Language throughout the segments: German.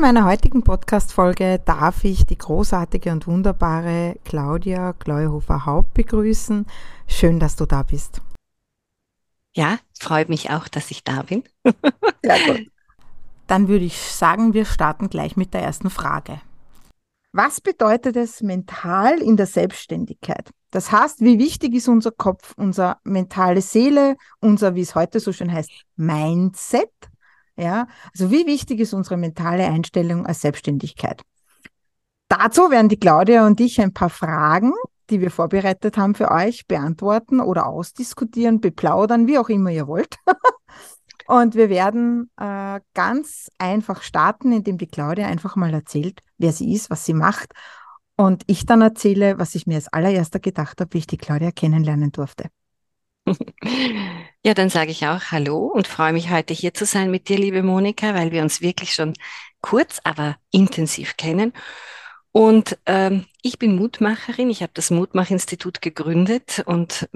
In meiner heutigen Podcast-Folge darf ich die großartige und wunderbare Claudia Gleuhofer-Haupt begrüßen. Schön, dass du da bist. Ja, freut mich auch, dass ich da bin. Sehr gut. Dann würde ich sagen, wir starten gleich mit der ersten Frage. Was bedeutet es mental in der Selbstständigkeit? Das heißt, wie wichtig ist unser Kopf, unsere mentale Seele, unser, wie es heute so schön heißt, Mindset ja, also wie wichtig ist unsere mentale Einstellung als Selbstständigkeit? Dazu werden die Claudia und ich ein paar Fragen, die wir vorbereitet haben für euch, beantworten oder ausdiskutieren, beplaudern, wie auch immer ihr wollt. und wir werden äh, ganz einfach starten, indem die Claudia einfach mal erzählt, wer sie ist, was sie macht. Und ich dann erzähle, was ich mir als allererster gedacht habe, wie ich die Claudia kennenlernen durfte. Ja, dann sage ich auch Hallo und freue mich heute hier zu sein mit dir, liebe Monika, weil wir uns wirklich schon kurz, aber intensiv kennen. Und ähm, ich bin Mutmacherin. Ich habe das Mutmachinstitut gegründet und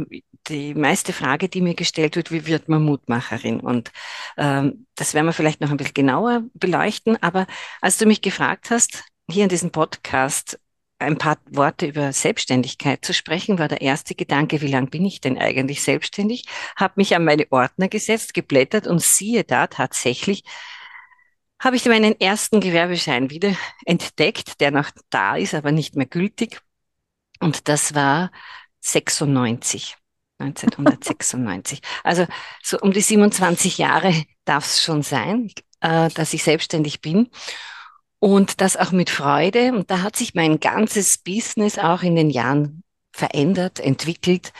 die meiste Frage, die mir gestellt wird, wie wird man Mutmacherin? Und ähm, das werden wir vielleicht noch ein bisschen genauer beleuchten. Aber als du mich gefragt hast, hier in diesem Podcast, ein paar Worte über Selbstständigkeit zu sprechen, war der erste Gedanke, wie lange bin ich denn eigentlich selbstständig? Habe mich an meine Ordner gesetzt, geblättert und siehe da tatsächlich, habe ich meinen ersten Gewerbeschein wieder entdeckt, der noch da ist, aber nicht mehr gültig. Und das war 96. 1996. Also so um die 27 Jahre darf es schon sein, äh, dass ich selbstständig bin. Und das auch mit Freude. Und da hat sich mein ganzes Business auch in den Jahren verändert, entwickelt.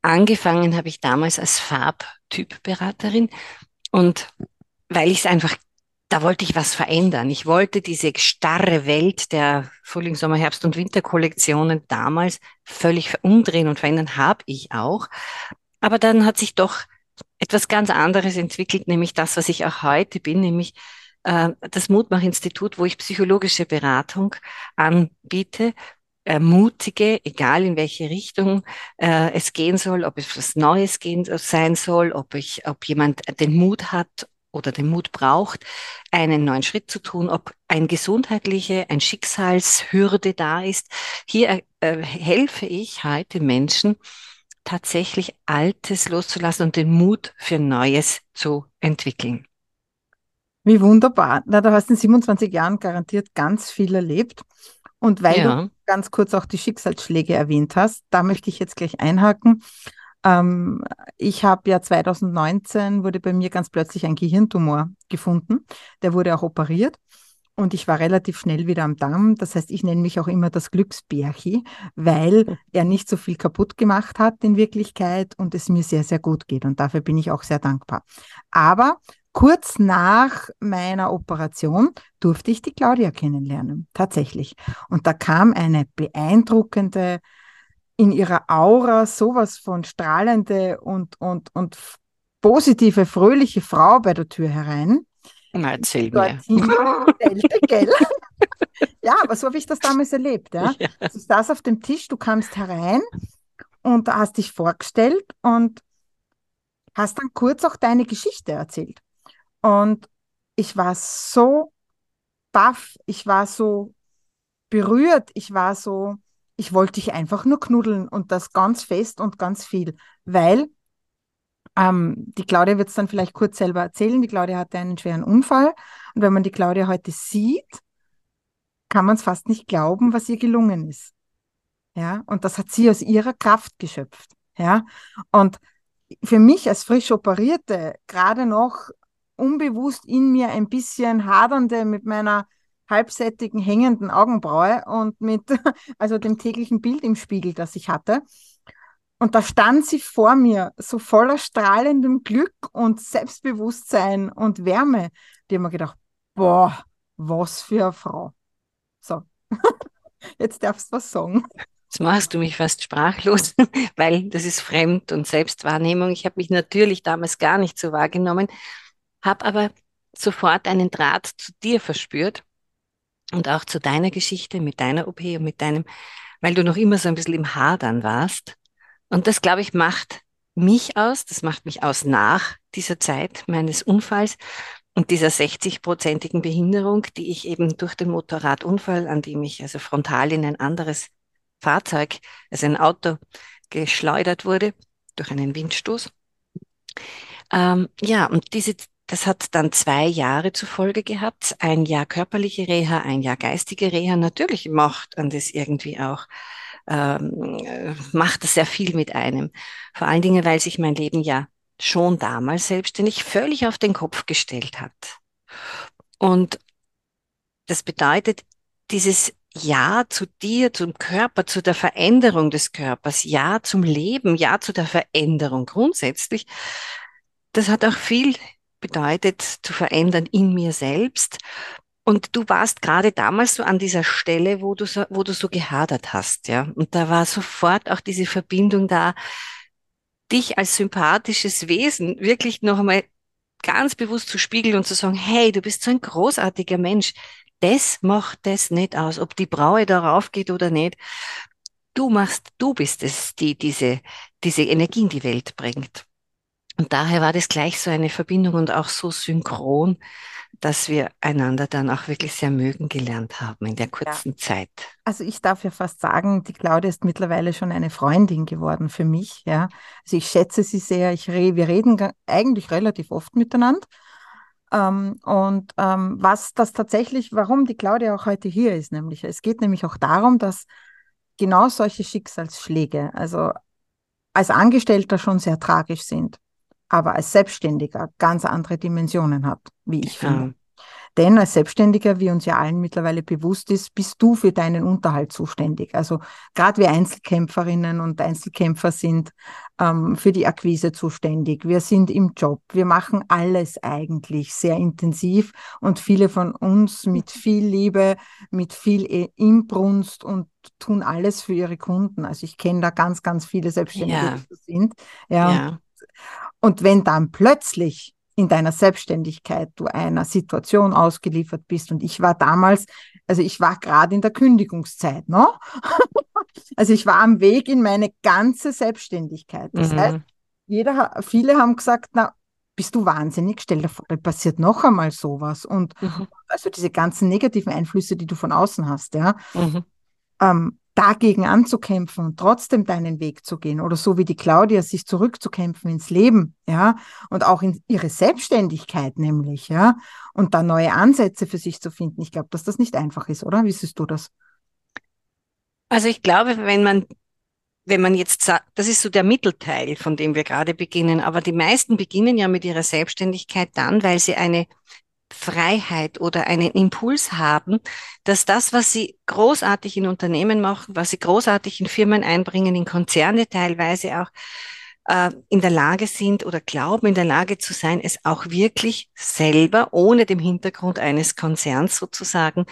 Angefangen habe ich damals als Farbtypberaterin. Und weil ich es einfach, da wollte ich was verändern. Ich wollte diese starre Welt der Frühling, Sommer, Herbst und Winterkollektionen damals völlig umdrehen und verändern, habe ich auch. Aber dann hat sich doch etwas ganz anderes entwickelt, nämlich das, was ich auch heute bin, nämlich das Mutmach-Institut, wo ich psychologische Beratung anbiete, ermutige, egal in welche Richtung äh, es gehen soll, ob es was Neues gehen, sein soll, ob ich, ob jemand den Mut hat oder den Mut braucht, einen neuen Schritt zu tun, ob ein gesundheitliche, ein Schicksalshürde da ist. Hier äh, helfe ich heute Menschen, tatsächlich Altes loszulassen und den Mut für Neues zu entwickeln. Wie wunderbar. Na, da hast du in 27 Jahren garantiert ganz viel erlebt. Und weil ja. du ganz kurz auch die Schicksalsschläge erwähnt hast, da möchte ich jetzt gleich einhaken. Ähm, ich habe ja 2019 wurde bei mir ganz plötzlich ein Gehirntumor gefunden. Der wurde auch operiert. Und ich war relativ schnell wieder am Damm. Das heißt, ich nenne mich auch immer das Glücksbärchi, weil hm. er nicht so viel kaputt gemacht hat in Wirklichkeit und es mir sehr, sehr gut geht. Und dafür bin ich auch sehr dankbar. Aber kurz nach meiner Operation durfte ich die Claudia kennenlernen, tatsächlich. Und da kam eine beeindruckende, in ihrer Aura sowas von strahlende und, und, und positive, fröhliche Frau bei der Tür herein. Na, erzähl mir. gell? ja, aber so habe ich das damals erlebt. Ja? ja. Du saß auf dem Tisch, du kamst herein und hast dich vorgestellt und hast dann kurz auch deine Geschichte erzählt. Und ich war so baff, ich war so berührt, ich war so, ich wollte dich einfach nur knuddeln und das ganz fest und ganz viel, weil ähm, die Claudia wird es dann vielleicht kurz selber erzählen. Die Claudia hatte einen schweren Unfall und wenn man die Claudia heute sieht, kann man es fast nicht glauben, was ihr gelungen ist. Ja, und das hat sie aus ihrer Kraft geschöpft. Ja, und für mich als frisch operierte, gerade noch unbewusst in mir ein bisschen hadernde mit meiner halbsättigen hängenden Augenbraue und mit also dem täglichen Bild im Spiegel, das ich hatte. Und da stand sie vor mir, so voller strahlendem Glück und Selbstbewusstsein und Wärme. Die haben mir gedacht, boah, was für eine Frau. So, jetzt darfst du was sagen. Jetzt machst du mich fast sprachlos, weil das ist Fremd- und Selbstwahrnehmung. Ich habe mich natürlich damals gar nicht so wahrgenommen, habe aber sofort einen Draht zu dir verspürt und auch zu deiner Geschichte mit deiner OP und mit deinem, weil du noch immer so ein bisschen im Hadern warst. Und das, glaube ich, macht mich aus, das macht mich aus nach dieser Zeit meines Unfalls und dieser 60-prozentigen Behinderung, die ich eben durch den Motorradunfall, an dem ich also frontal in ein anderes Fahrzeug, also ein Auto, geschleudert wurde durch einen Windstoß. Ähm, ja, und diese, das hat dann zwei Jahre zur Folge gehabt. Ein Jahr körperliche Reha, ein Jahr geistige Reha. Natürlich macht an das irgendwie auch, ähm, macht das sehr viel mit einem. Vor allen Dingen, weil sich mein Leben ja schon damals selbstständig völlig auf den Kopf gestellt hat. Und das bedeutet, dieses Ja zu dir, zum Körper, zu der Veränderung des Körpers, Ja zum Leben, Ja zu der Veränderung grundsätzlich, das hat auch viel bedeutet zu verändern in mir selbst. Und du warst gerade damals so an dieser Stelle, wo du so, wo du so gehadert hast, ja. Und da war sofort auch diese Verbindung da, dich als sympathisches Wesen wirklich noch einmal ganz bewusst zu spiegeln und zu sagen, hey, du bist so ein großartiger Mensch. Das macht das nicht aus, ob die Braue darauf geht oder nicht. Du machst, du bist es, die diese, diese Energie in die Welt bringt. Und daher war das gleich so eine Verbindung und auch so synchron, dass wir einander dann auch wirklich sehr mögen gelernt haben in der kurzen ja. Zeit. Also ich darf ja fast sagen, die Claudia ist mittlerweile schon eine Freundin geworden für mich. Ja, also ich schätze sie sehr. Ich re wir reden eigentlich relativ oft miteinander. Ähm, und ähm, was das tatsächlich, warum die Claudia auch heute hier ist, nämlich es geht nämlich auch darum, dass genau solche Schicksalsschläge, also als Angestellter schon sehr tragisch sind aber als Selbstständiger ganz andere Dimensionen hat, wie ich finde. Ja. Denn als Selbstständiger, wie uns ja allen mittlerweile bewusst ist, bist du für deinen Unterhalt zuständig. Also gerade wir Einzelkämpferinnen und Einzelkämpfer sind ähm, für die Akquise zuständig. Wir sind im Job. Wir machen alles eigentlich sehr intensiv und viele von uns mit viel Liebe, mit viel Inbrunst und tun alles für ihre Kunden. Also ich kenne da ganz, ganz viele Selbstständige, ja. die so sind. Ja. ja. Und wenn dann plötzlich in deiner Selbstständigkeit du einer Situation ausgeliefert bist und ich war damals, also ich war gerade in der Kündigungszeit, ne? also ich war am Weg in meine ganze Selbstständigkeit. Das mhm. heißt, jeder, viele haben gesagt, na, bist du wahnsinnig, stell dir vor, da passiert noch einmal sowas. Und mhm. also diese ganzen negativen Einflüsse, die du von außen hast, ja. Mhm. Ähm, dagegen anzukämpfen und trotzdem deinen Weg zu gehen oder so wie die Claudia sich zurückzukämpfen ins Leben, ja, und auch in ihre Selbstständigkeit nämlich, ja, und da neue Ansätze für sich zu finden. Ich glaube, dass das nicht einfach ist, oder? Wie siehst du das? Also ich glaube, wenn man wenn man jetzt sagt, das ist so der Mittelteil, von dem wir gerade beginnen, aber die meisten beginnen ja mit ihrer Selbstständigkeit dann, weil sie eine Freiheit oder einen Impuls haben, dass das, was sie großartig in Unternehmen machen, was sie großartig in Firmen einbringen, in Konzerne teilweise auch, äh, in der Lage sind oder glauben, in der Lage zu sein, es auch wirklich selber, ohne dem Hintergrund eines Konzerns sozusagen,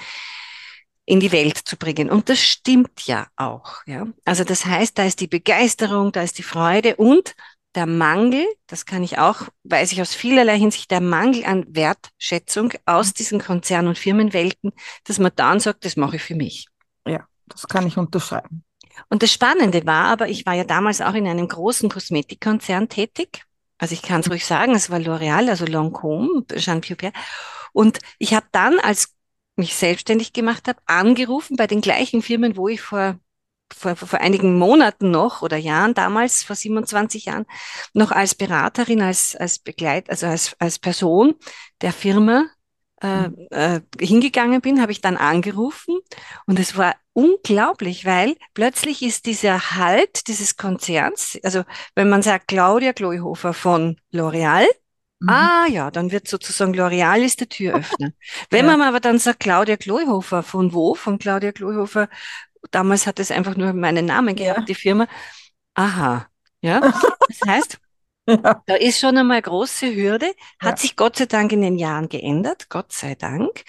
in die Welt zu bringen. Und das stimmt ja auch. Ja? Also das heißt, da ist die Begeisterung, da ist die Freude und der Mangel, das kann ich auch, weiß ich aus vielerlei Hinsicht, der Mangel an Wertschätzung aus diesen Konzern- und Firmenwelten, dass man dann sagt, das mache ich für mich. Ja, das kann ich unterschreiben. Und das Spannende war aber, ich war ja damals auch in einem großen Kosmetikkonzern tätig. Also ich kann es ruhig sagen, es war L'Oréal, also Lancôme, Jean Pierre. Und ich habe dann, als mich selbstständig gemacht habe, angerufen bei den gleichen Firmen, wo ich vor vor, vor einigen Monaten noch oder Jahren damals, vor 27 Jahren, noch als Beraterin, als, als Begleit, also als, als Person der Firma äh, mhm. äh, hingegangen bin, habe ich dann angerufen und es war unglaublich, weil plötzlich ist dieser Halt dieses Konzerns, also wenn man sagt Claudia Kloihofer von L'Oreal, Mhm. Ah ja, dann wird sozusagen L'Oreal ist der Türöffner. Wenn ja. man aber dann sagt Claudia Kloihofer, von wo? Von Claudia Kloihofer damals hat es einfach nur meinen Namen gehabt, ja. die Firma. Aha, ja. Das heißt, ja. da ist schon einmal große Hürde, hat ja. sich Gott sei Dank in den Jahren geändert, Gott sei Dank.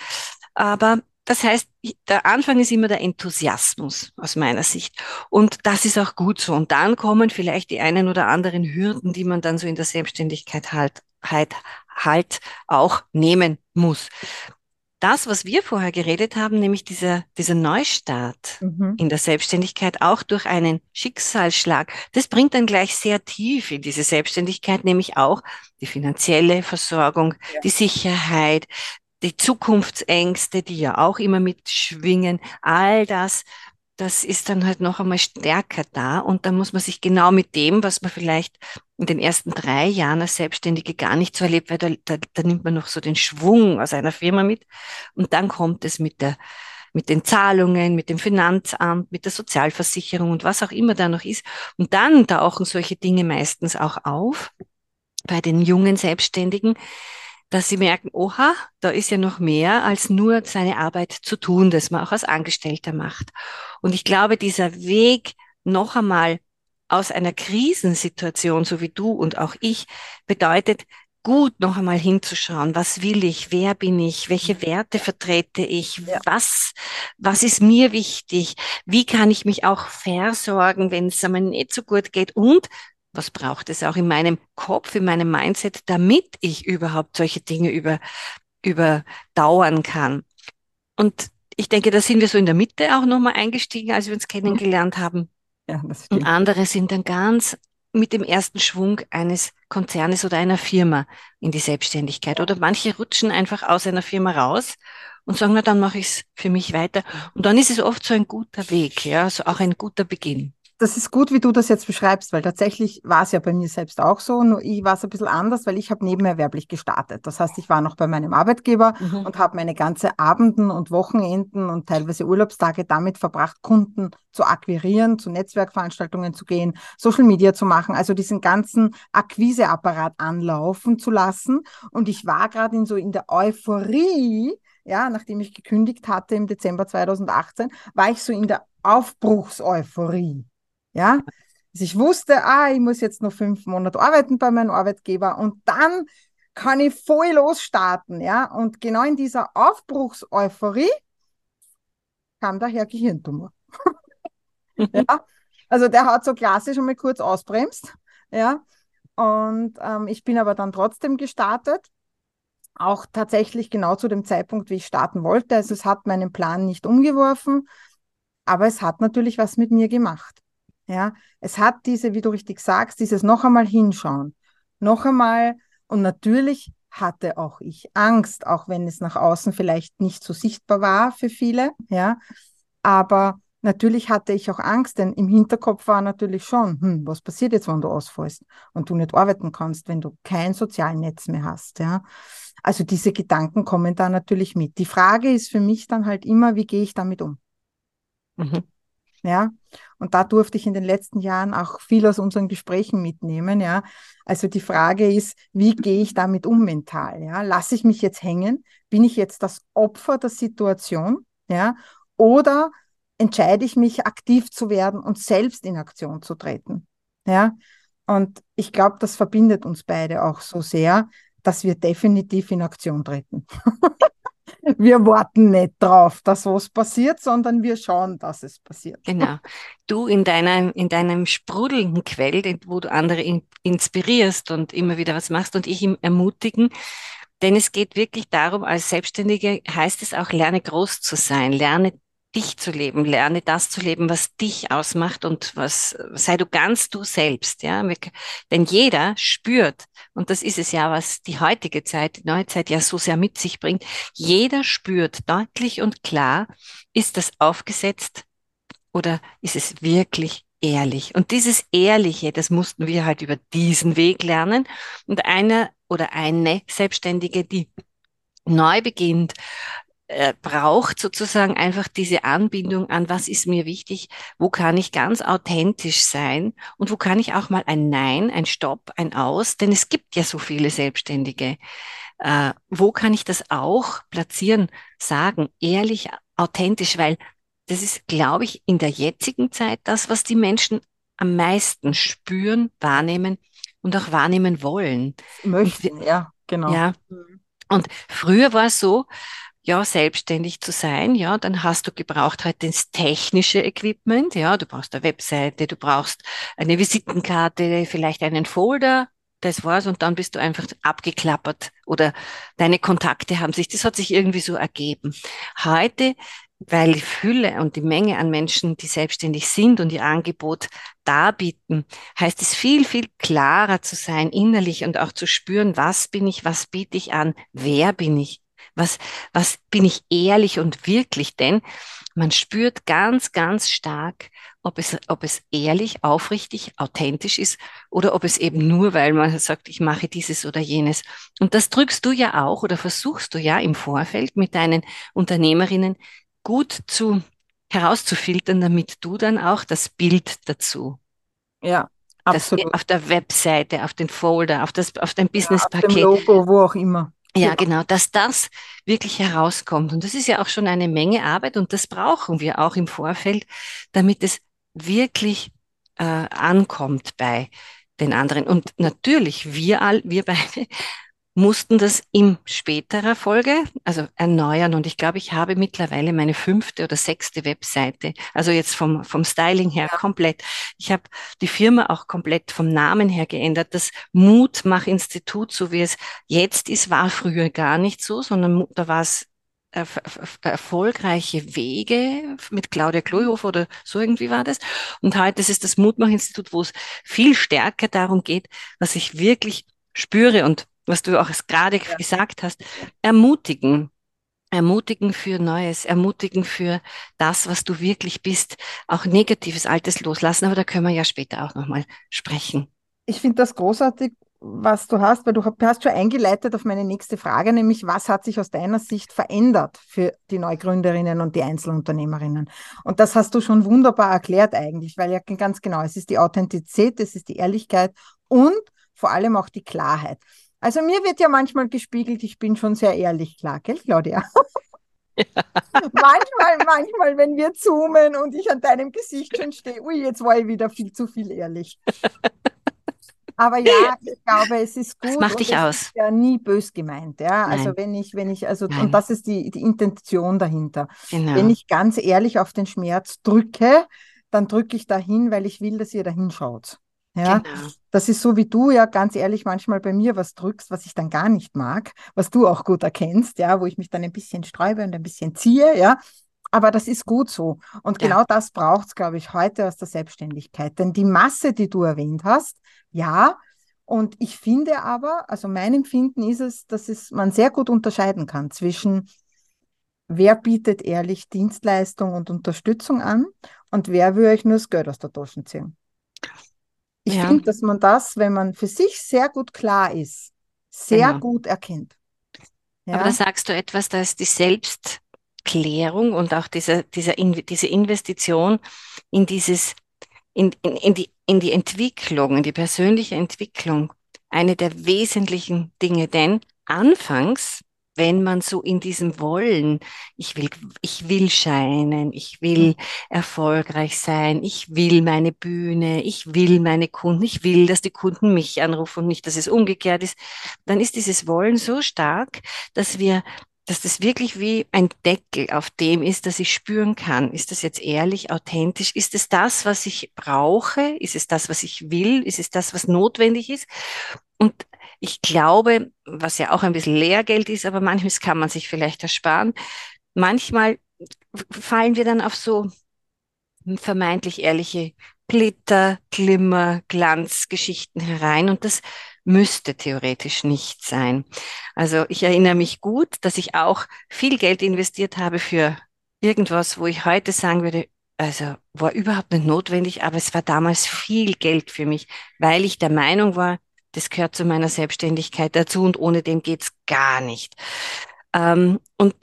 Aber das heißt, der Anfang ist immer der Enthusiasmus aus meiner Sicht. Und das ist auch gut so. Und dann kommen vielleicht die einen oder anderen Hürden, die man dann so in der Selbstständigkeit halt, halt, halt auch nehmen muss das, was wir vorher geredet haben, nämlich dieser, dieser Neustart mhm. in der Selbstständigkeit, auch durch einen Schicksalsschlag, das bringt dann gleich sehr tief in diese Selbstständigkeit, nämlich auch die finanzielle Versorgung, ja. die Sicherheit, die Zukunftsängste, die ja auch immer mitschwingen, all das das ist dann halt noch einmal stärker da und da muss man sich genau mit dem, was man vielleicht in den ersten drei Jahren als Selbstständige gar nicht so erlebt, weil da, da, da nimmt man noch so den Schwung aus einer Firma mit und dann kommt es mit der mit den Zahlungen, mit dem Finanzamt, mit der Sozialversicherung und was auch immer da noch ist. Und dann tauchen solche Dinge meistens auch auf bei den jungen Selbstständigen, dass sie merken, oha, da ist ja noch mehr als nur seine Arbeit zu tun, das man auch als Angestellter macht. Und ich glaube, dieser Weg noch einmal aus einer Krisensituation, so wie du und auch ich, bedeutet, gut noch einmal hinzuschauen, was will ich, wer bin ich, welche Werte vertrete ich, ja. was, was ist mir wichtig, wie kann ich mich auch versorgen, wenn es einmal nicht so gut geht und was braucht es auch in meinem Kopf, in meinem Mindset, damit ich überhaupt solche Dinge über, überdauern kann. Und ich denke, da sind wir so in der Mitte auch nochmal eingestiegen, als wir uns kennengelernt haben. Ja, das stimmt. Und andere sind dann ganz mit dem ersten Schwung eines Konzernes oder einer Firma in die Selbstständigkeit. Oder manche rutschen einfach aus einer Firma raus und sagen, na, dann mache ich es für mich weiter. Und dann ist es oft so ein guter Weg, ja, so auch ein guter Beginn das ist gut, wie du das jetzt beschreibst, weil tatsächlich war es ja bei mir selbst auch so. Nur ich war es ein bisschen anders, weil ich habe nebenerwerblich gestartet. Das heißt, ich war noch bei meinem Arbeitgeber mhm. und habe meine ganze Abenden und Wochenenden und teilweise Urlaubstage damit verbracht, Kunden zu akquirieren, zu Netzwerkveranstaltungen zu gehen, Social Media zu machen, also diesen ganzen Akquiseapparat anlaufen zu lassen. Und ich war gerade in so in der Euphorie, ja, nachdem ich gekündigt hatte im Dezember 2018, war ich so in der Aufbruchseuphorie. Ja, also ich wusste, ah, ich muss jetzt noch fünf Monate arbeiten bei meinem Arbeitgeber und dann kann ich voll losstarten, ja. Und genau in dieser Aufbruchseuphorie kam daher Gehirntumor. ja, also der hat so klassisch schon mal kurz ausbremst, ja. Und ähm, ich bin aber dann trotzdem gestartet, auch tatsächlich genau zu dem Zeitpunkt, wie ich starten wollte. Also es hat meinen Plan nicht umgeworfen, aber es hat natürlich was mit mir gemacht. Ja, es hat diese, wie du richtig sagst, dieses noch einmal hinschauen, noch einmal und natürlich hatte auch ich Angst, auch wenn es nach außen vielleicht nicht so sichtbar war für viele, ja, aber natürlich hatte ich auch Angst, denn im Hinterkopf war natürlich schon, hm, was passiert jetzt, wenn du ausfällst und du nicht arbeiten kannst, wenn du kein Sozialnetz mehr hast, ja. Also diese Gedanken kommen da natürlich mit. Die Frage ist für mich dann halt immer, wie gehe ich damit um? Mhm. Ja, und da durfte ich in den letzten Jahren auch viel aus unseren Gesprächen mitnehmen. Ja, also die Frage ist, wie gehe ich damit um mental? Ja, lasse ich mich jetzt hängen? Bin ich jetzt das Opfer der Situation? Ja, oder entscheide ich mich, aktiv zu werden und selbst in Aktion zu treten? Ja, und ich glaube, das verbindet uns beide auch so sehr, dass wir definitiv in Aktion treten. wir warten nicht drauf, dass was passiert, sondern wir schauen, dass es passiert. Genau. Du in deinem, in deinem sprudelnden Quell, wo du andere in, inspirierst und immer wieder was machst und ich ihm ermutigen. Denn es geht wirklich darum, als Selbstständige heißt es auch, lerne groß zu sein, lerne dich zu leben, lerne das zu leben, was dich ausmacht und was, sei du ganz du selbst, ja. Denn jeder spürt, und das ist es ja, was die heutige Zeit, die neue Zeit ja so sehr mit sich bringt, jeder spürt deutlich und klar, ist das aufgesetzt oder ist es wirklich ehrlich? Und dieses Ehrliche, das mussten wir halt über diesen Weg lernen. Und einer oder eine Selbstständige, die neu beginnt, äh, braucht sozusagen einfach diese Anbindung an, was ist mir wichtig, wo kann ich ganz authentisch sein und wo kann ich auch mal ein Nein, ein Stopp, ein Aus, denn es gibt ja so viele Selbstständige. Äh, wo kann ich das auch platzieren, sagen, ehrlich, authentisch, weil das ist, glaube ich, in der jetzigen Zeit das, was die Menschen am meisten spüren, wahrnehmen und auch wahrnehmen wollen. Möchten, ja, genau. Ja. Und früher war es so, ja, selbstständig zu sein, ja, dann hast du gebraucht halt das technische Equipment, ja, du brauchst eine Webseite, du brauchst eine Visitenkarte, vielleicht einen Folder, das war's und dann bist du einfach abgeklappert oder deine Kontakte haben sich, das hat sich irgendwie so ergeben. Heute, weil die Fülle und die Menge an Menschen, die selbstständig sind und ihr Angebot darbieten, heißt es viel, viel klarer zu sein innerlich und auch zu spüren, was bin ich, was biete ich an, wer bin ich, was, was bin ich ehrlich und wirklich, denn man spürt ganz, ganz stark, ob es, ob es ehrlich, aufrichtig, authentisch ist oder ob es eben nur, weil man sagt, ich mache dieses oder jenes. Und das drückst du ja auch oder versuchst du ja im Vorfeld mit deinen Unternehmerinnen gut zu herauszufiltern, damit du dann auch das Bild dazu. Ja, absolut. Auf der Webseite, auf den Folder, auf das, auf dein Businesspaket. Ja, auf dem Logo, wo auch immer. Ja, genau, dass das wirklich herauskommt. Und das ist ja auch schon eine Menge Arbeit und das brauchen wir auch im Vorfeld, damit es wirklich äh, ankommt bei den anderen. Und natürlich, wir all, wir beide mussten das in späterer Folge, also erneuern. Und ich glaube, ich habe mittlerweile meine fünfte oder sechste Webseite. Also jetzt vom, vom Styling her komplett. Ich habe die Firma auch komplett vom Namen her geändert. Das Mutmach-Institut, so wie es jetzt ist, war früher gar nicht so, sondern da war es erfolgreiche Wege mit Claudia Kloihofer oder so irgendwie war das. Und heute ist es das Mutmach-Institut, wo es viel stärker darum geht, was ich wirklich spüre und was du auch gerade ja. gesagt hast, ermutigen. Ermutigen für Neues, ermutigen für das, was du wirklich bist, auch negatives Altes loslassen, aber da können wir ja später auch nochmal sprechen. Ich finde das großartig, was du hast, weil du hast schon eingeleitet auf meine nächste Frage, nämlich was hat sich aus deiner Sicht verändert für die Neugründerinnen und die Einzelunternehmerinnen? Und das hast du schon wunderbar erklärt eigentlich, weil ja ganz genau, es ist die Authentizität, es ist die Ehrlichkeit und vor allem auch die Klarheit. Also mir wird ja manchmal gespiegelt, ich bin schon sehr ehrlich, klar, gell, Claudia? Ja. manchmal, manchmal, wenn wir zoomen und ich an deinem Gesicht schon stehe, ui, jetzt war ich wieder viel zu viel ehrlich. Aber ja, ich glaube, es ist gut. Das macht dich aus. Ist ja nie bös gemeint, ja. Also Nein. Also wenn ich, wenn ich, also, Nein. und das ist die, die Intention dahinter. Genau. Wenn ich ganz ehrlich auf den Schmerz drücke, dann drücke ich dahin, weil ich will, dass ihr dahin schaut. Ja, genau. das ist so wie du ja ganz ehrlich manchmal bei mir was drückst, was ich dann gar nicht mag, was du auch gut erkennst, ja, wo ich mich dann ein bisschen sträube und ein bisschen ziehe, ja. Aber das ist gut so. Und ja. genau das braucht es, glaube ich, heute aus der Selbstständigkeit. Denn die Masse, die du erwähnt hast, ja. Und ich finde aber, also mein Empfinden ist es, dass es man sehr gut unterscheiden kann zwischen wer bietet ehrlich Dienstleistung und Unterstützung an und wer will euch nur das Geld aus der Tasche ziehen. Ich ja. finde, dass man das, wenn man für sich sehr gut klar ist, sehr genau. gut erkennt. Ja? Aber da sagst du etwas, da ist die Selbstklärung und auch diese, diese, diese Investition in dieses, in, in, in, die, in die Entwicklung, in die persönliche Entwicklung, eine der wesentlichen Dinge. Denn anfangs wenn man so in diesem Wollen, ich will, ich will scheinen, ich will erfolgreich sein, ich will meine Bühne, ich will meine Kunden, ich will, dass die Kunden mich anrufen und nicht, dass es umgekehrt ist, dann ist dieses Wollen so stark, dass wir dass das wirklich wie ein Deckel auf dem ist, dass ich spüren kann. Ist das jetzt ehrlich, authentisch? Ist es das, was ich brauche? Ist es das, was ich will? Ist es das, was notwendig ist? Und ich glaube, was ja auch ein bisschen Lehrgeld ist, aber manchmal kann man sich vielleicht ersparen. Manchmal fallen wir dann auf so vermeintlich ehrliche Glitter, Glimmer, Glanzgeschichten herein und das müsste theoretisch nicht sein. Also ich erinnere mich gut, dass ich auch viel Geld investiert habe für irgendwas, wo ich heute sagen würde, also war überhaupt nicht notwendig, aber es war damals viel Geld für mich, weil ich der Meinung war, das gehört zu meiner Selbstständigkeit dazu und ohne dem geht's gar nicht. Ähm, und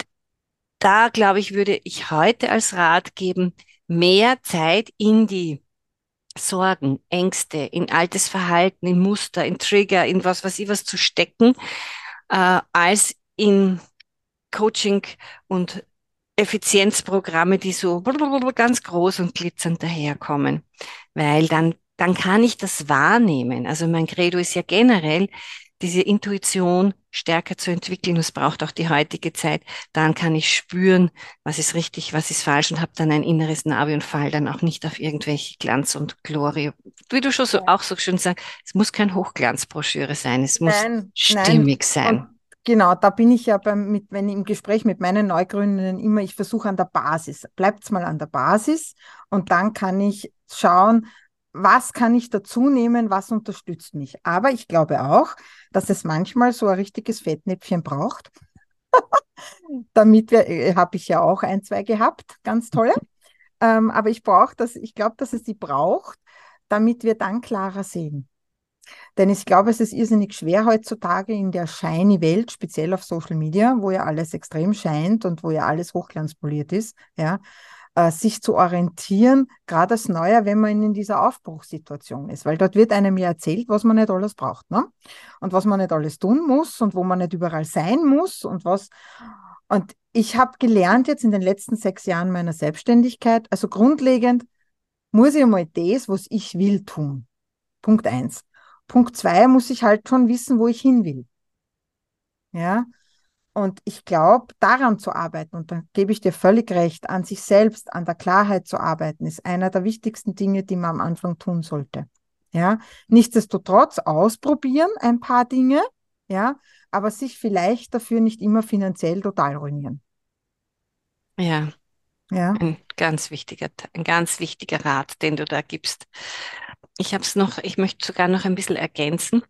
da, glaube ich, würde ich heute als Rat geben, mehr Zeit in die Sorgen, Ängste, in altes Verhalten, in Muster, in Trigger, in was weiß ich was zu stecken, äh, als in Coaching und Effizienzprogramme, die so ganz groß und glitzernd daherkommen. Weil dann dann kann ich das wahrnehmen. Also mein Credo ist ja generell, diese Intuition stärker zu entwickeln. Das braucht auch die heutige Zeit. Dann kann ich spüren, was ist richtig, was ist falsch und habe dann ein inneres Navi und fall dann auch nicht auf irgendwelche Glanz und Glorie. Wie du schon so, auch so schön sagst, es muss kein Hochglanzbroschüre sein, es muss nein, stimmig nein. sein. Und genau, da bin ich ja beim, mit, wenn ich im Gespräch mit meinen Neugründern immer, ich versuche an der Basis. Bleibt's mal an der Basis und dann kann ich schauen, was kann ich dazu nehmen, was unterstützt mich. Aber ich glaube auch, dass es manchmal so ein richtiges Fettnäpfchen braucht. Damit äh, habe ich ja auch ein, zwei gehabt, ganz tolle. Ähm, aber ich brauche das, ich glaube, dass es die braucht, damit wir dann klarer sehen. Denn ich glaube, es ist irrsinnig schwer heutzutage in der shiny Welt, speziell auf Social Media, wo ja alles extrem scheint und wo ja alles hochglanzpoliert ist, ja, äh, sich zu orientieren, gerade als Neuer, wenn man in dieser Aufbruchssituation ist. Weil dort wird einem ja erzählt, was man nicht alles braucht. Ne? Und was man nicht alles tun muss und wo man nicht überall sein muss und was. Und ich habe gelernt jetzt in den letzten sechs Jahren meiner Selbstständigkeit, also grundlegend muss ich mal das, was ich will, tun. Punkt eins. Punkt zwei muss ich halt schon wissen, wo ich hin will. Ja, und ich glaube, daran zu arbeiten, und da gebe ich dir völlig recht, an sich selbst, an der Klarheit zu arbeiten, ist einer der wichtigsten Dinge, die man am Anfang tun sollte. Ja, nichtsdestotrotz ausprobieren ein paar Dinge, ja, aber sich vielleicht dafür nicht immer finanziell total ruinieren. Ja. Ja. Ein ganz wichtiger, ein ganz wichtiger Rat, den du da gibst. Ich habe es noch, ich möchte sogar noch ein bisschen ergänzen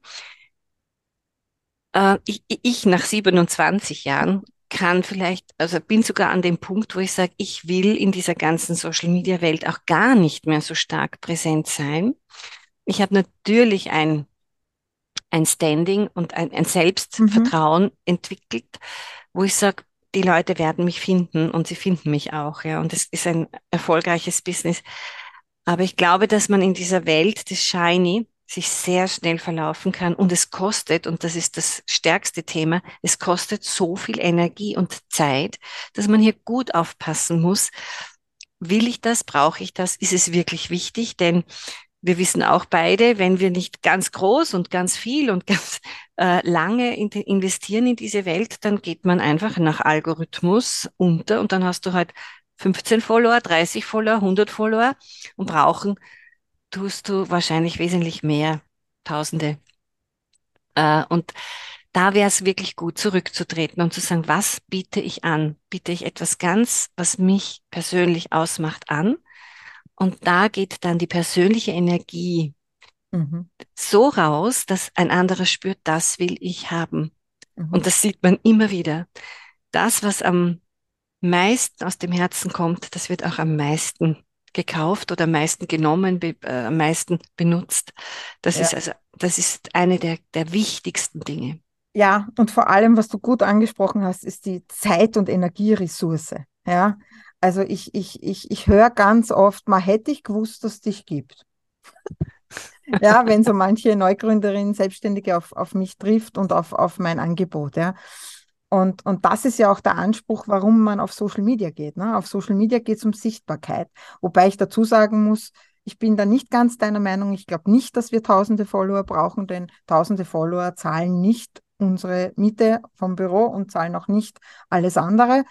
äh, ich, ich nach 27 Jahren kann vielleicht, also bin sogar an dem Punkt, wo ich sage, ich will in dieser ganzen Social-Media-Welt auch gar nicht mehr so stark präsent sein. Ich habe natürlich ein, ein Standing und ein, ein Selbstvertrauen mhm. entwickelt, wo ich sage, die Leute werden mich finden und sie finden mich auch, ja. Und es ist ein erfolgreiches Business. Aber ich glaube, dass man in dieser Welt des Shiny sich sehr schnell verlaufen kann und es kostet, und das ist das stärkste Thema, es kostet so viel Energie und Zeit, dass man hier gut aufpassen muss. Will ich das? Brauche ich das? Ist es wirklich wichtig? Denn wir wissen auch beide, wenn wir nicht ganz groß und ganz viel und ganz äh, lange in investieren in diese Welt, dann geht man einfach nach Algorithmus unter und dann hast du halt 15 Follower, 30 Follower, 100 Follower und brauchen tust du wahrscheinlich wesentlich mehr, Tausende. Äh, und da wäre es wirklich gut, zurückzutreten und zu sagen, was biete ich an? Biete ich etwas ganz, was mich persönlich ausmacht, an? Und da geht dann die persönliche Energie mhm. so raus, dass ein anderer spürt, das will ich haben. Mhm. Und das sieht man immer wieder. Das, was am meisten aus dem Herzen kommt, das wird auch am meisten gekauft oder am meisten genommen, be, äh, am meisten benutzt. Das ja. ist also, das ist eine der, der wichtigsten Dinge. Ja, und vor allem, was du gut angesprochen hast, ist die Zeit- und Energieressource. Ja, also ich, ich, ich, ich höre ganz oft, mal hätte ich gewusst, dass es dich gibt. ja, wenn so manche Neugründerin, Selbstständige auf, auf mich trifft und auf, auf mein Angebot. Ja. Und, und das ist ja auch der Anspruch, warum man auf Social Media geht. Ne? Auf Social Media geht es um Sichtbarkeit. Wobei ich dazu sagen muss, ich bin da nicht ganz deiner Meinung. Ich glaube nicht, dass wir tausende Follower brauchen, denn tausende Follower zahlen nicht unsere Miete vom Büro und zahlen auch nicht alles andere.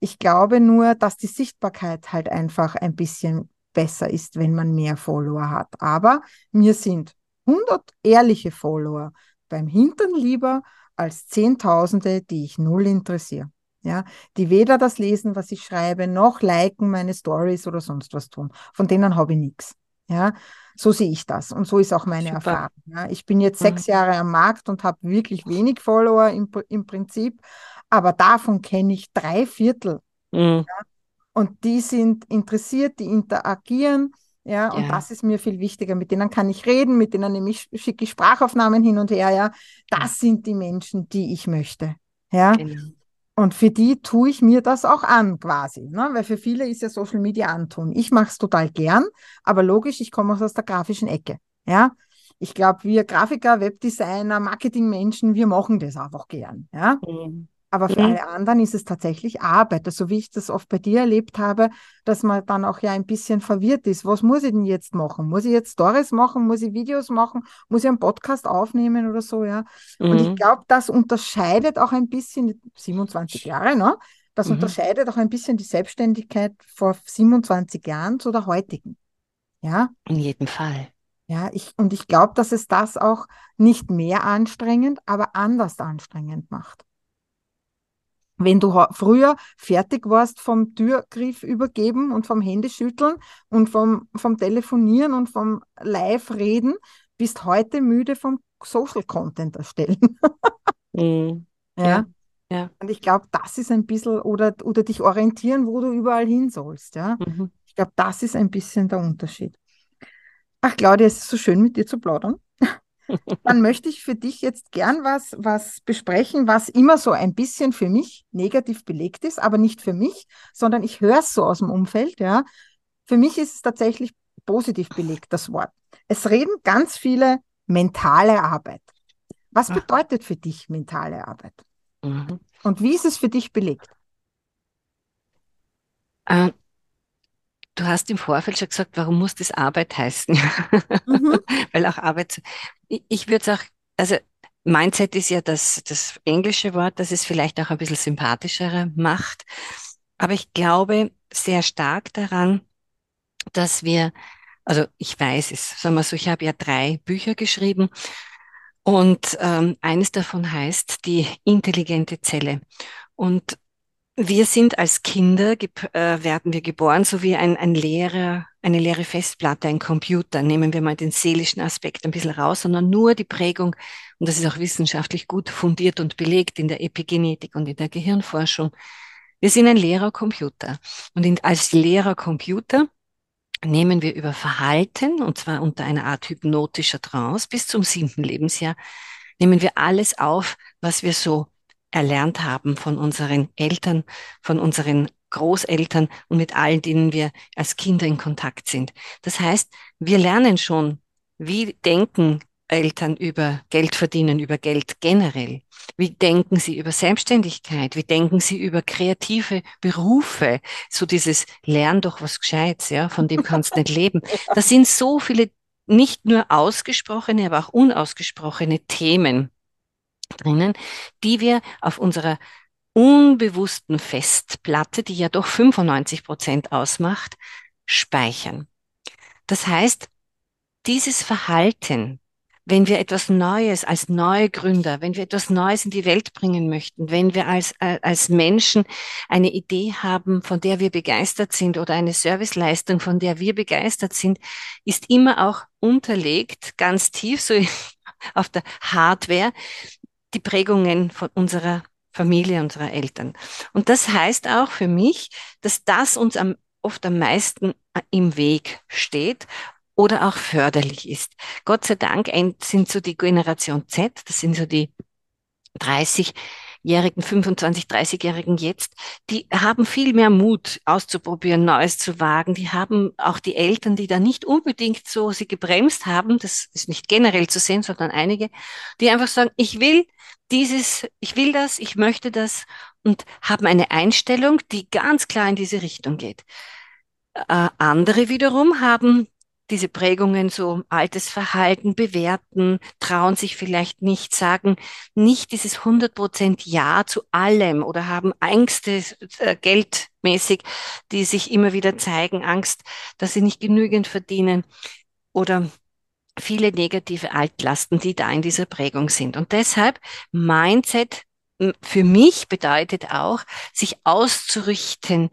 Ich glaube nur, dass die Sichtbarkeit halt einfach ein bisschen besser ist, wenn man mehr Follower hat. Aber mir sind 100 ehrliche Follower beim Hintern lieber als Zehntausende, die ich null interessiere. Ja, die weder das lesen, was ich schreibe, noch liken meine Stories oder sonst was tun. Von denen habe ich nichts. Ja, so sehe ich das. Und so ist auch meine Super. Erfahrung. Ja, ich bin jetzt mhm. sechs Jahre am Markt und habe wirklich wenig Follower im, im Prinzip, aber davon kenne ich drei Viertel. Mhm. Ja, und die sind interessiert, die interagieren, ja, und ja. das ist mir viel wichtiger. Mit denen kann ich reden, mit denen nehme ich schicke ich Sprachaufnahmen hin und her, ja. Das sind die Menschen, die ich möchte. Ja. Genau. Und für die tue ich mir das auch an, quasi. Ne? Weil für viele ist ja Social Media antun. Ich mache es total gern, aber logisch, ich komme auch aus der grafischen Ecke. Ja. Ich glaube, wir Grafiker, Webdesigner, Marketingmenschen, wir machen das einfach gern. Ja. Mhm. Aber für mhm. alle anderen ist es tatsächlich Arbeit. So also wie ich das oft bei dir erlebt habe, dass man dann auch ja ein bisschen verwirrt ist. Was muss ich denn jetzt machen? Muss ich jetzt Stories machen? Muss ich Videos machen? Muss ich einen Podcast aufnehmen oder so, ja? Mhm. Und ich mhm. glaube, das unterscheidet auch ein bisschen, 27 Jahre, ne? Das mhm. unterscheidet auch ein bisschen die Selbstständigkeit vor 27 Jahren zu der heutigen. Ja? In jedem Fall. Ja, ich, und ich glaube, dass es das auch nicht mehr anstrengend, aber anders anstrengend macht. Wenn du früher fertig warst vom Türgriff übergeben und vom Händeschütteln und vom, vom Telefonieren und vom Live-Reden, bist heute müde vom Social Content erstellen. ja. ja. Ja. Und ich glaube, das ist ein bisschen, oder, oder dich orientieren, wo du überall hin sollst. Ja? Mhm. Ich glaube, das ist ein bisschen der Unterschied. Ach, Claudia, es ist so schön, mit dir zu plaudern. Dann möchte ich für dich jetzt gern was, was besprechen, was immer so ein bisschen für mich negativ belegt ist, aber nicht für mich, sondern ich höre es so aus dem Umfeld. Ja. Für mich ist es tatsächlich positiv belegt, das Wort. Es reden ganz viele mentale Arbeit. Was bedeutet für dich mentale Arbeit? Mhm. Und wie ist es für dich belegt? Äh, hast im Vorfeld schon gesagt, warum muss das Arbeit heißen? Mhm. Weil auch Arbeit, ich, ich würde es auch, also Mindset ist ja das, das englische Wort, das es vielleicht auch ein bisschen sympathischer macht. Aber ich glaube sehr stark daran, dass wir, also ich weiß es, sagen wir so, ich habe ja drei Bücher geschrieben und ähm, eines davon heißt die intelligente Zelle. Und wir sind als Kinder, äh, werden wir geboren, so wie ein, ein leerer, eine leere Festplatte, ein Computer. Nehmen wir mal den seelischen Aspekt ein bisschen raus, sondern nur die Prägung, und das ist auch wissenschaftlich gut fundiert und belegt in der Epigenetik und in der Gehirnforschung. Wir sind ein leerer Computer. Und in, als leerer Computer nehmen wir über Verhalten, und zwar unter einer Art hypnotischer Trance bis zum siebten Lebensjahr, nehmen wir alles auf, was wir so erlernt haben von unseren Eltern, von unseren Großeltern und mit allen, denen wir als Kinder in Kontakt sind. Das heißt, wir lernen schon, wie denken Eltern über Geld verdienen, über Geld generell? Wie denken sie über Selbstständigkeit? Wie denken sie über kreative Berufe? So dieses Lern doch was Gescheites, ja, von dem kannst du nicht leben. Das sind so viele nicht nur ausgesprochene, aber auch unausgesprochene Themen drinnen, die wir auf unserer unbewussten Festplatte, die ja doch 95 Prozent ausmacht, speichern. Das heißt, dieses Verhalten, wenn wir etwas Neues als Neugründer, wenn wir etwas Neues in die Welt bringen möchten, wenn wir als, äh, als Menschen eine Idee haben, von der wir begeistert sind oder eine Serviceleistung, von der wir begeistert sind, ist immer auch unterlegt, ganz tief, so auf der Hardware, die Prägungen von unserer Familie, unserer Eltern. Und das heißt auch für mich, dass das uns am, oft am meisten äh, im Weg steht oder auch förderlich ist. Gott sei Dank sind so die Generation Z, das sind so die 30-Jährigen, 25, 30-Jährigen jetzt, die haben viel mehr Mut auszuprobieren, Neues zu wagen. Die haben auch die Eltern, die da nicht unbedingt so sie gebremst haben, das ist nicht generell zu sehen, sondern einige, die einfach sagen, ich will dieses, ich will das, ich möchte das und haben eine Einstellung, die ganz klar in diese Richtung geht. Äh, andere wiederum haben diese Prägungen, so altes Verhalten bewerten, trauen sich vielleicht nicht, sagen nicht dieses 100% Ja zu allem oder haben Ängste äh, geldmäßig, die sich immer wieder zeigen, Angst, dass sie nicht genügend verdienen oder viele negative Altlasten, die da in dieser Prägung sind. Und deshalb Mindset für mich bedeutet auch, sich auszurichten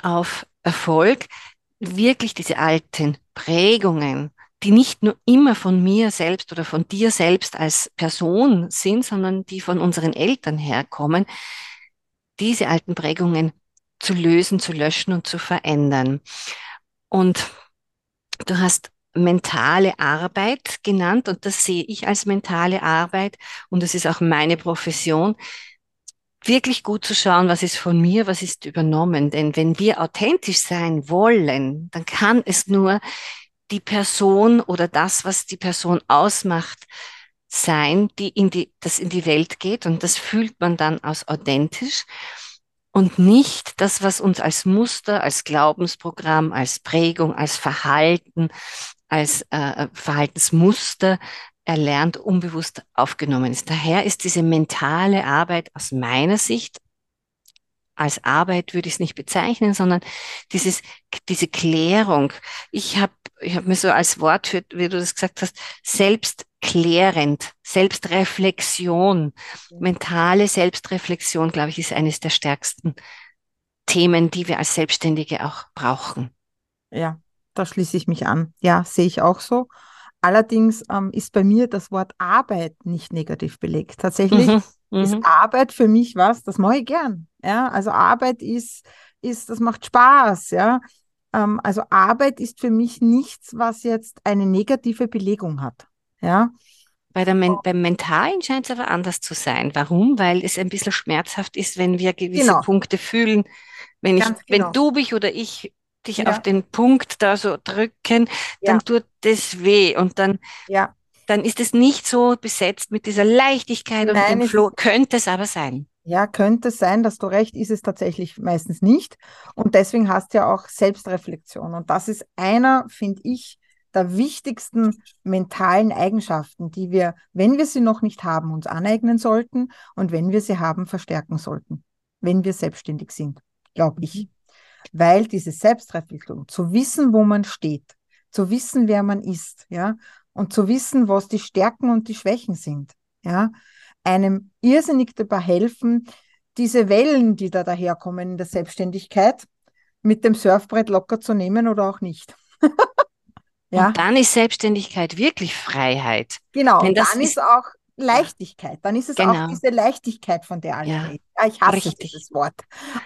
auf Erfolg, wirklich diese alten Prägungen, die nicht nur immer von mir selbst oder von dir selbst als Person sind, sondern die von unseren Eltern herkommen, diese alten Prägungen zu lösen, zu löschen und zu verändern. Und du hast mentale Arbeit genannt und das sehe ich als mentale Arbeit und das ist auch meine Profession wirklich gut zu schauen, was ist von mir, was ist übernommen. Denn wenn wir authentisch sein wollen, dann kann es nur die Person oder das, was die Person ausmacht, sein, die in die, das in die Welt geht und das fühlt man dann als authentisch und nicht das, was uns als Muster, als Glaubensprogramm, als Prägung, als Verhalten, als äh, Verhaltensmuster erlernt, unbewusst aufgenommen ist. Daher ist diese mentale Arbeit aus meiner Sicht als Arbeit würde ich es nicht bezeichnen, sondern dieses, diese Klärung. Ich habe ich hab mir so als Wort, für, wie du das gesagt hast, selbstklärend, Selbstreflexion, mentale Selbstreflexion, glaube ich, ist eines der stärksten Themen, die wir als Selbstständige auch brauchen. Ja, da schließe ich mich an. Ja, sehe ich auch so. Allerdings ähm, ist bei mir das Wort Arbeit nicht negativ belegt. Tatsächlich mhm, ist mhm. Arbeit für mich was, das mache ich gern. Ja, also Arbeit ist, ist, das macht Spaß. Ja, ähm, also Arbeit ist für mich nichts, was jetzt eine negative Belegung hat. Ja. Bei der Men beim Mentalen scheint es aber anders zu sein. Warum? Weil es ein bisschen schmerzhaft ist, wenn wir gewisse genau. Punkte fühlen. Wenn, ich, genau. wenn du mich oder ich dich ja. auf den Punkt da so drücken, dann ja. tut das weh und dann, ja. dann ist es nicht so besetzt mit dieser Leichtigkeit Nein, und dem Flow. Könnte es aber sein. Ja, könnte es sein, dass du recht, ist es tatsächlich meistens nicht. Und deswegen hast du ja auch Selbstreflexion. Und das ist einer, finde ich, der wichtigsten mentalen Eigenschaften, die wir, wenn wir sie noch nicht haben, uns aneignen sollten und wenn wir sie haben, verstärken sollten, wenn wir selbstständig sind, glaube ich. Weil diese Selbstreflexion, zu wissen, wo man steht, zu wissen, wer man ist, ja, und zu wissen, was die Stärken und die Schwächen sind, ja, einem irrsinnig dabei helfen, diese Wellen, die da daherkommen in der Selbstständigkeit, mit dem Surfbrett locker zu nehmen oder auch nicht. ja. Und dann ist Selbstständigkeit wirklich Freiheit. Genau, dann ist, ist auch Leichtigkeit. Dann ist es genau. auch diese Leichtigkeit, von der alle ja. reden. Ja, ich hasse Richtig. dieses Wort.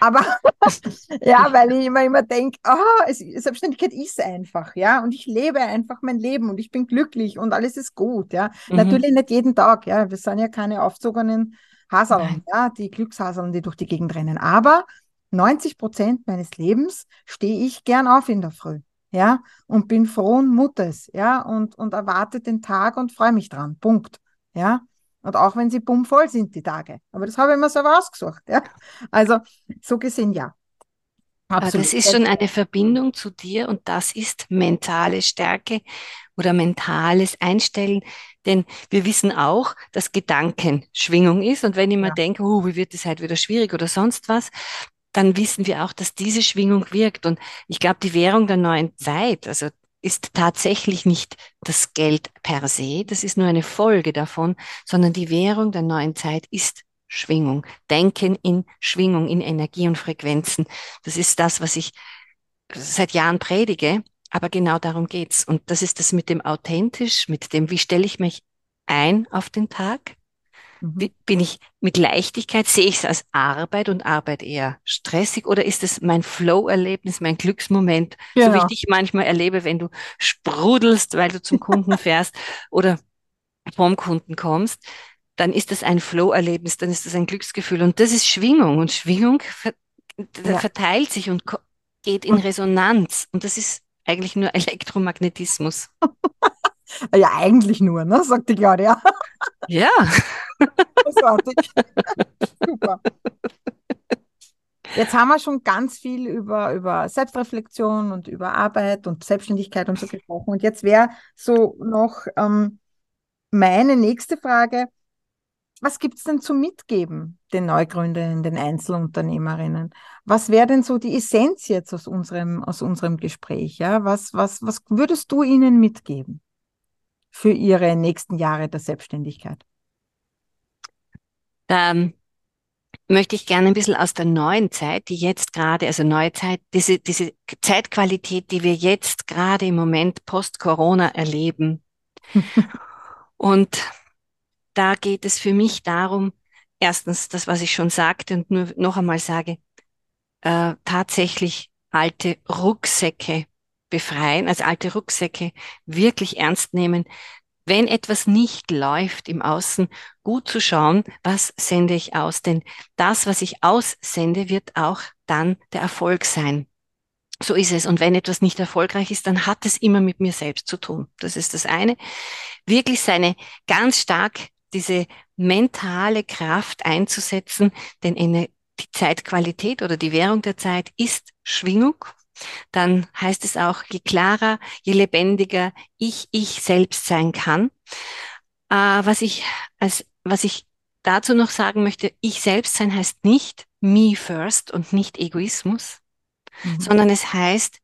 Aber ja, weil ich immer, immer denke, oh, Selbstständigkeit ist einfach, ja. Und ich lebe einfach mein Leben und ich bin glücklich und alles ist gut, ja. Mhm. Natürlich nicht jeden Tag, ja. Wir sind ja keine aufzogenen Haseln, ja, die Glückshaseln, die durch die Gegend rennen. Aber 90 Prozent meines Lebens stehe ich gern auf in der Früh ja, und bin frohen Mutes, ja, und, und erwarte den Tag und freue mich dran. Punkt. Ja. Und auch wenn sie bummvoll sind, die Tage. Aber das habe ich mir selber ausgesucht. Ja. Also so gesehen, ja. Absolut. Das ist schon eine Verbindung zu dir und das ist mentale Stärke oder mentales Einstellen. Denn wir wissen auch, dass Gedanken Schwingung ist. Und wenn ich ja. mir denke, oh, wie wird das halt wieder schwierig oder sonst was, dann wissen wir auch, dass diese Schwingung wirkt. Und ich glaube, die Währung der neuen Zeit, also ist tatsächlich nicht das Geld per se, das ist nur eine Folge davon, sondern die Währung der neuen Zeit ist Schwingung. Denken in Schwingung, in Energie und Frequenzen. Das ist das, was ich seit Jahren predige, aber genau darum geht's. Und das ist das mit dem authentisch, mit dem, wie stelle ich mich ein auf den Tag? Mhm. Bin ich mit Leichtigkeit, sehe ich es als Arbeit und Arbeit eher stressig oder ist es mein Flow-Erlebnis, mein Glücksmoment, ja. so wie ich dich manchmal erlebe, wenn du sprudelst, weil du zum Kunden fährst oder vom Kunden kommst, dann ist das ein Flow-Erlebnis, dann ist das ein Glücksgefühl und das ist Schwingung und Schwingung ver ja. verteilt sich und geht in Resonanz und das ist eigentlich nur Elektromagnetismus. ja, eigentlich nur, ne? sagt die Claudia. Ja. Großartig. Super. Jetzt haben wir schon ganz viel über, über Selbstreflexion und über Arbeit und Selbstständigkeit und so gesprochen. Und jetzt wäre so noch ähm, meine nächste Frage. Was gibt es denn zu mitgeben, den Neugründerinnen, den Einzelunternehmerinnen? Was wäre denn so die Essenz jetzt aus unserem, aus unserem Gespräch? Ja? Was, was, was würdest du ihnen mitgeben für ihre nächsten Jahre der Selbstständigkeit? Ähm, möchte ich gerne ein bisschen aus der neuen Zeit, die jetzt gerade, also neue Zeit, diese, diese Zeitqualität, die wir jetzt gerade im Moment post-Corona erleben. und da geht es für mich darum, erstens das, was ich schon sagte und nur noch einmal sage, äh, tatsächlich alte Rucksäcke befreien, also alte Rucksäcke wirklich ernst nehmen, wenn etwas nicht läuft im Außen, gut zu schauen, was sende ich aus. Denn das, was ich aussende, wird auch dann der Erfolg sein. So ist es. Und wenn etwas nicht erfolgreich ist, dann hat es immer mit mir selbst zu tun. Das ist das eine. Wirklich seine ganz stark diese mentale Kraft einzusetzen, denn eine, die Zeitqualität oder die Währung der Zeit ist Schwingung. Dann heißt es auch, je klarer, je lebendiger ich ich selbst sein kann. Äh, was ich als, was ich dazu noch sagen möchte, ich selbst sein heißt nicht me first und nicht Egoismus, mhm. sondern es heißt,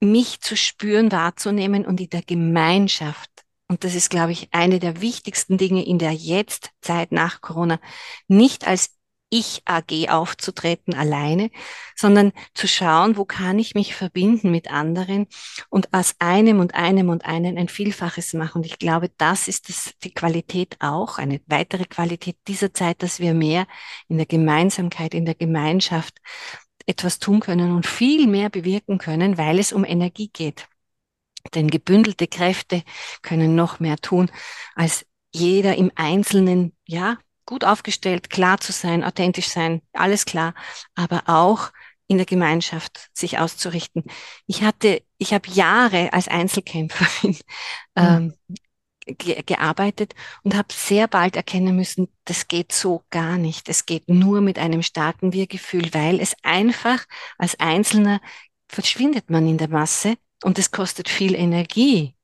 mich zu spüren, wahrzunehmen und in der Gemeinschaft. Und das ist, glaube ich, eine der wichtigsten Dinge in der Jetztzeit nach Corona, nicht als ich AG aufzutreten alleine, sondern zu schauen, wo kann ich mich verbinden mit anderen und aus einem und einem und einem ein Vielfaches machen. Und ich glaube, das ist das, die Qualität auch, eine weitere Qualität dieser Zeit, dass wir mehr in der Gemeinsamkeit, in der Gemeinschaft etwas tun können und viel mehr bewirken können, weil es um Energie geht. Denn gebündelte Kräfte können noch mehr tun, als jeder im Einzelnen, ja, gut aufgestellt, klar zu sein, authentisch sein, alles klar, aber auch in der Gemeinschaft sich auszurichten. Ich hatte, ich habe Jahre als Einzelkämpferin ähm, ge gearbeitet und habe sehr bald erkennen müssen, das geht so gar nicht. Es geht nur mit einem starken Wir-Gefühl, weil es einfach als Einzelner verschwindet man in der Masse und es kostet viel Energie,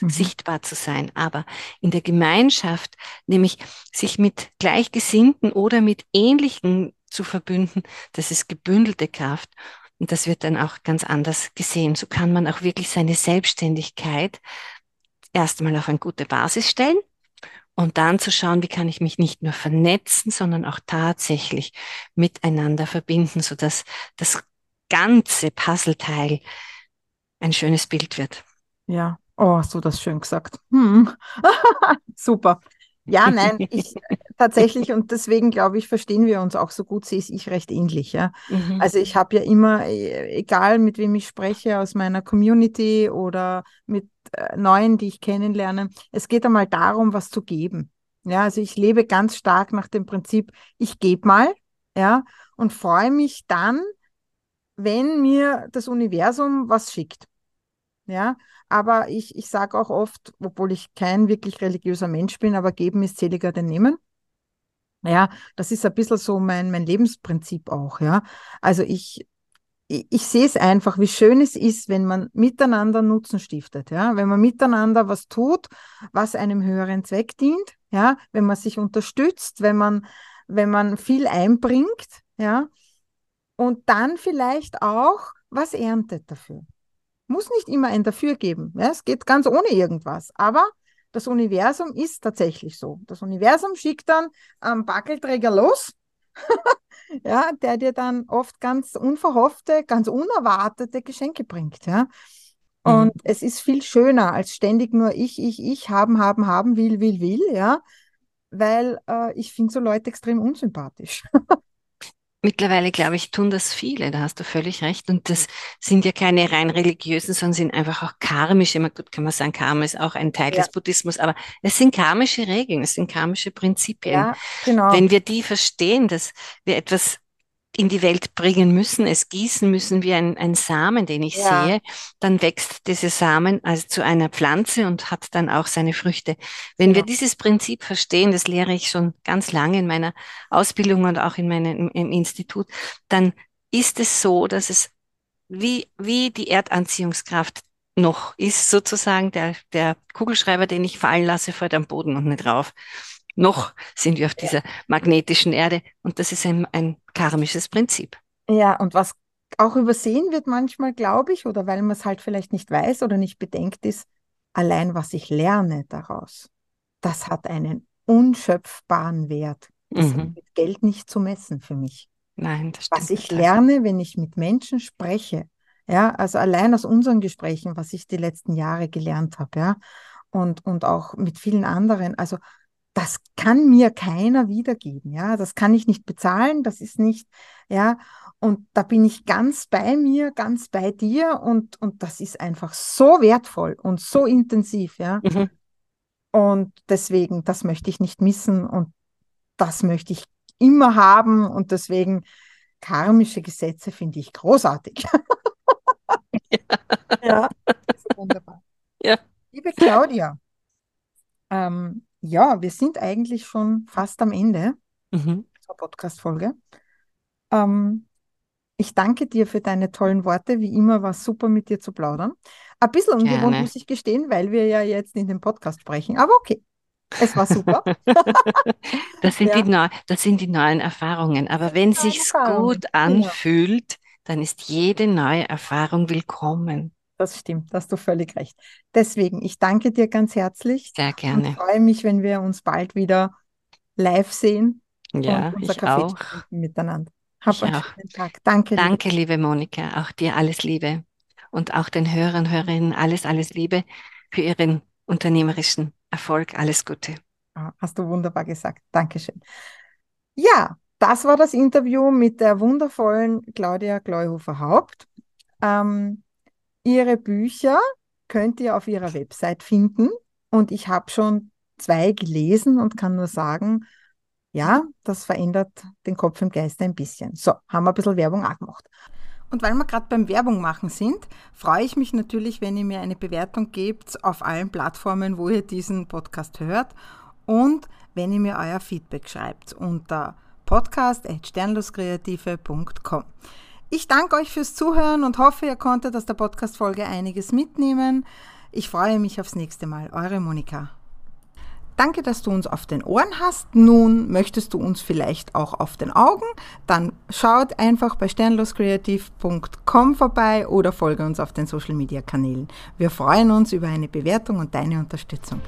mhm. sichtbar zu sein. Aber in der Gemeinschaft, nämlich sich mit Gleichgesinnten oder mit Ähnlichen zu verbünden, das ist gebündelte Kraft. Und das wird dann auch ganz anders gesehen. So kann man auch wirklich seine Selbstständigkeit erstmal auf eine gute Basis stellen und dann zu schauen, wie kann ich mich nicht nur vernetzen, sondern auch tatsächlich miteinander verbinden, sodass das ganze Puzzleteil ein schönes Bild wird. Ja, Oh, so das schön gesagt. Hm. Super. Ja, nein, ich tatsächlich und deswegen glaube ich, verstehen wir uns auch so gut, sehe ich recht ähnlich. Ja? Mhm. Also ich habe ja immer, äh, egal mit wem ich spreche, aus meiner Community oder mit äh, Neuen, die ich kennenlerne, es geht einmal darum, was zu geben. Ja, also ich lebe ganz stark nach dem Prinzip, ich gebe mal, ja, und freue mich dann, wenn mir das Universum was schickt. Ja, aber ich, ich sage auch oft, obwohl ich kein wirklich religiöser Mensch bin, aber geben ist seliger denn nehmen. Ja, das ist ein bisschen so mein, mein Lebensprinzip auch, ja. Also ich, ich, ich sehe es einfach, wie schön es ist, wenn man miteinander Nutzen stiftet, ja. Wenn man miteinander was tut, was einem höheren Zweck dient, ja. Wenn man sich unterstützt, wenn man, wenn man viel einbringt, ja. Und dann vielleicht auch was erntet dafür. Muss nicht immer ein Dafür geben. Ja, es geht ganz ohne irgendwas. Aber das Universum ist tatsächlich so. Das Universum schickt dann einen Backelträger los, ja, der dir dann oft ganz unverhoffte, ganz unerwartete Geschenke bringt. Ja. Und mhm. es ist viel schöner, als ständig nur ich, ich, ich, haben, haben, haben, will, will, will, ja. Weil äh, ich finde so Leute extrem unsympathisch. Mittlerweile, glaube ich, tun das viele, da hast du völlig recht. Und das sind ja keine rein religiösen, sondern sind einfach auch karmische, immer gut kann man sagen, Karma ist auch ein Teil ja. des Buddhismus, aber es sind karmische Regeln, es sind karmische Prinzipien. Ja, genau. Wenn wir die verstehen, dass wir etwas in die Welt bringen müssen, es gießen müssen wie ein, ein Samen, den ich ja. sehe, dann wächst dieser Samen also zu einer Pflanze und hat dann auch seine Früchte. Wenn ja. wir dieses Prinzip verstehen, das lehre ich schon ganz lange in meiner Ausbildung und auch in meinem im Institut, dann ist es so, dass es wie, wie die Erdanziehungskraft noch ist, sozusagen der, der Kugelschreiber, den ich fallen lasse, fällt am Boden und nicht drauf. Noch sind wir auf dieser magnetischen Erde und das ist ein, ein karmisches Prinzip. Ja, und was auch übersehen wird manchmal, glaube ich, oder weil man es halt vielleicht nicht weiß oder nicht bedenkt, ist, allein was ich lerne daraus, das hat einen unschöpfbaren Wert. Das mhm. ist mit Geld nicht zu messen für mich. Nein, das stimmt. Was ich lerne, wenn ich mit Menschen spreche, ja, also allein aus unseren Gesprächen, was ich die letzten Jahre gelernt habe, ja, und, und auch mit vielen anderen, also das kann mir keiner wiedergeben, ja, das kann ich nicht bezahlen, das ist nicht, ja, und da bin ich ganz bei mir, ganz bei dir und, und das ist einfach so wertvoll und so intensiv, ja. Mhm. Und deswegen, das möchte ich nicht missen und das möchte ich immer haben und deswegen karmische Gesetze finde ich großartig. Ja, ja wunderbar. Ja. Liebe Claudia, ähm, ja, wir sind eigentlich schon fast am Ende mhm. zur Podcast-Folge. Ähm, ich danke dir für deine tollen Worte. Wie immer war es super, mit dir zu plaudern. Ein bisschen ungewohnt, Gerne. muss ich gestehen, weil wir ja jetzt in dem Podcast sprechen. Aber okay. Es war super. das, sind ja. die das sind die neuen Erfahrungen. Aber wenn es sich gut genau. anfühlt, ja. dann ist jede neue Erfahrung willkommen. Das stimmt, hast du völlig recht. Deswegen, ich danke dir ganz herzlich. Sehr gerne. Ich freue mich, wenn wir uns bald wieder live sehen. Ja, ich Kaffee auch. Miteinander. Hab ich einen auch. schönen Tag. Danke. Danke, liebe. liebe Monika. Auch dir alles Liebe. Und auch den Hörern, Hörerinnen alles, alles Liebe für ihren unternehmerischen Erfolg. Alles Gute. Ah, hast du wunderbar gesagt. Dankeschön. Ja, das war das Interview mit der wundervollen Claudia Gleuhofer-Haupt. Ähm, ihre Bücher könnt ihr auf ihrer Website finden. Und ich habe schon zwei gelesen und kann nur sagen, ja, das verändert den Kopf im Geist ein bisschen. So, haben wir ein bisschen Werbung auch gemacht. Und weil wir gerade beim Werbung machen sind, freue ich mich natürlich, wenn ihr mir eine Bewertung gebt auf allen Plattformen, wo ihr diesen Podcast hört und wenn ihr mir euer Feedback schreibt unter podcast.sternloskreative.com. Ich danke euch fürs Zuhören und hoffe, ihr konntet aus der Podcast-Folge einiges mitnehmen. Ich freue mich aufs nächste Mal. Eure Monika. Danke, dass du uns auf den Ohren hast. Nun möchtest du uns vielleicht auch auf den Augen? Dann schaut einfach bei sternloskreativ.com vorbei oder folge uns auf den Social Media Kanälen. Wir freuen uns über eine Bewertung und deine Unterstützung.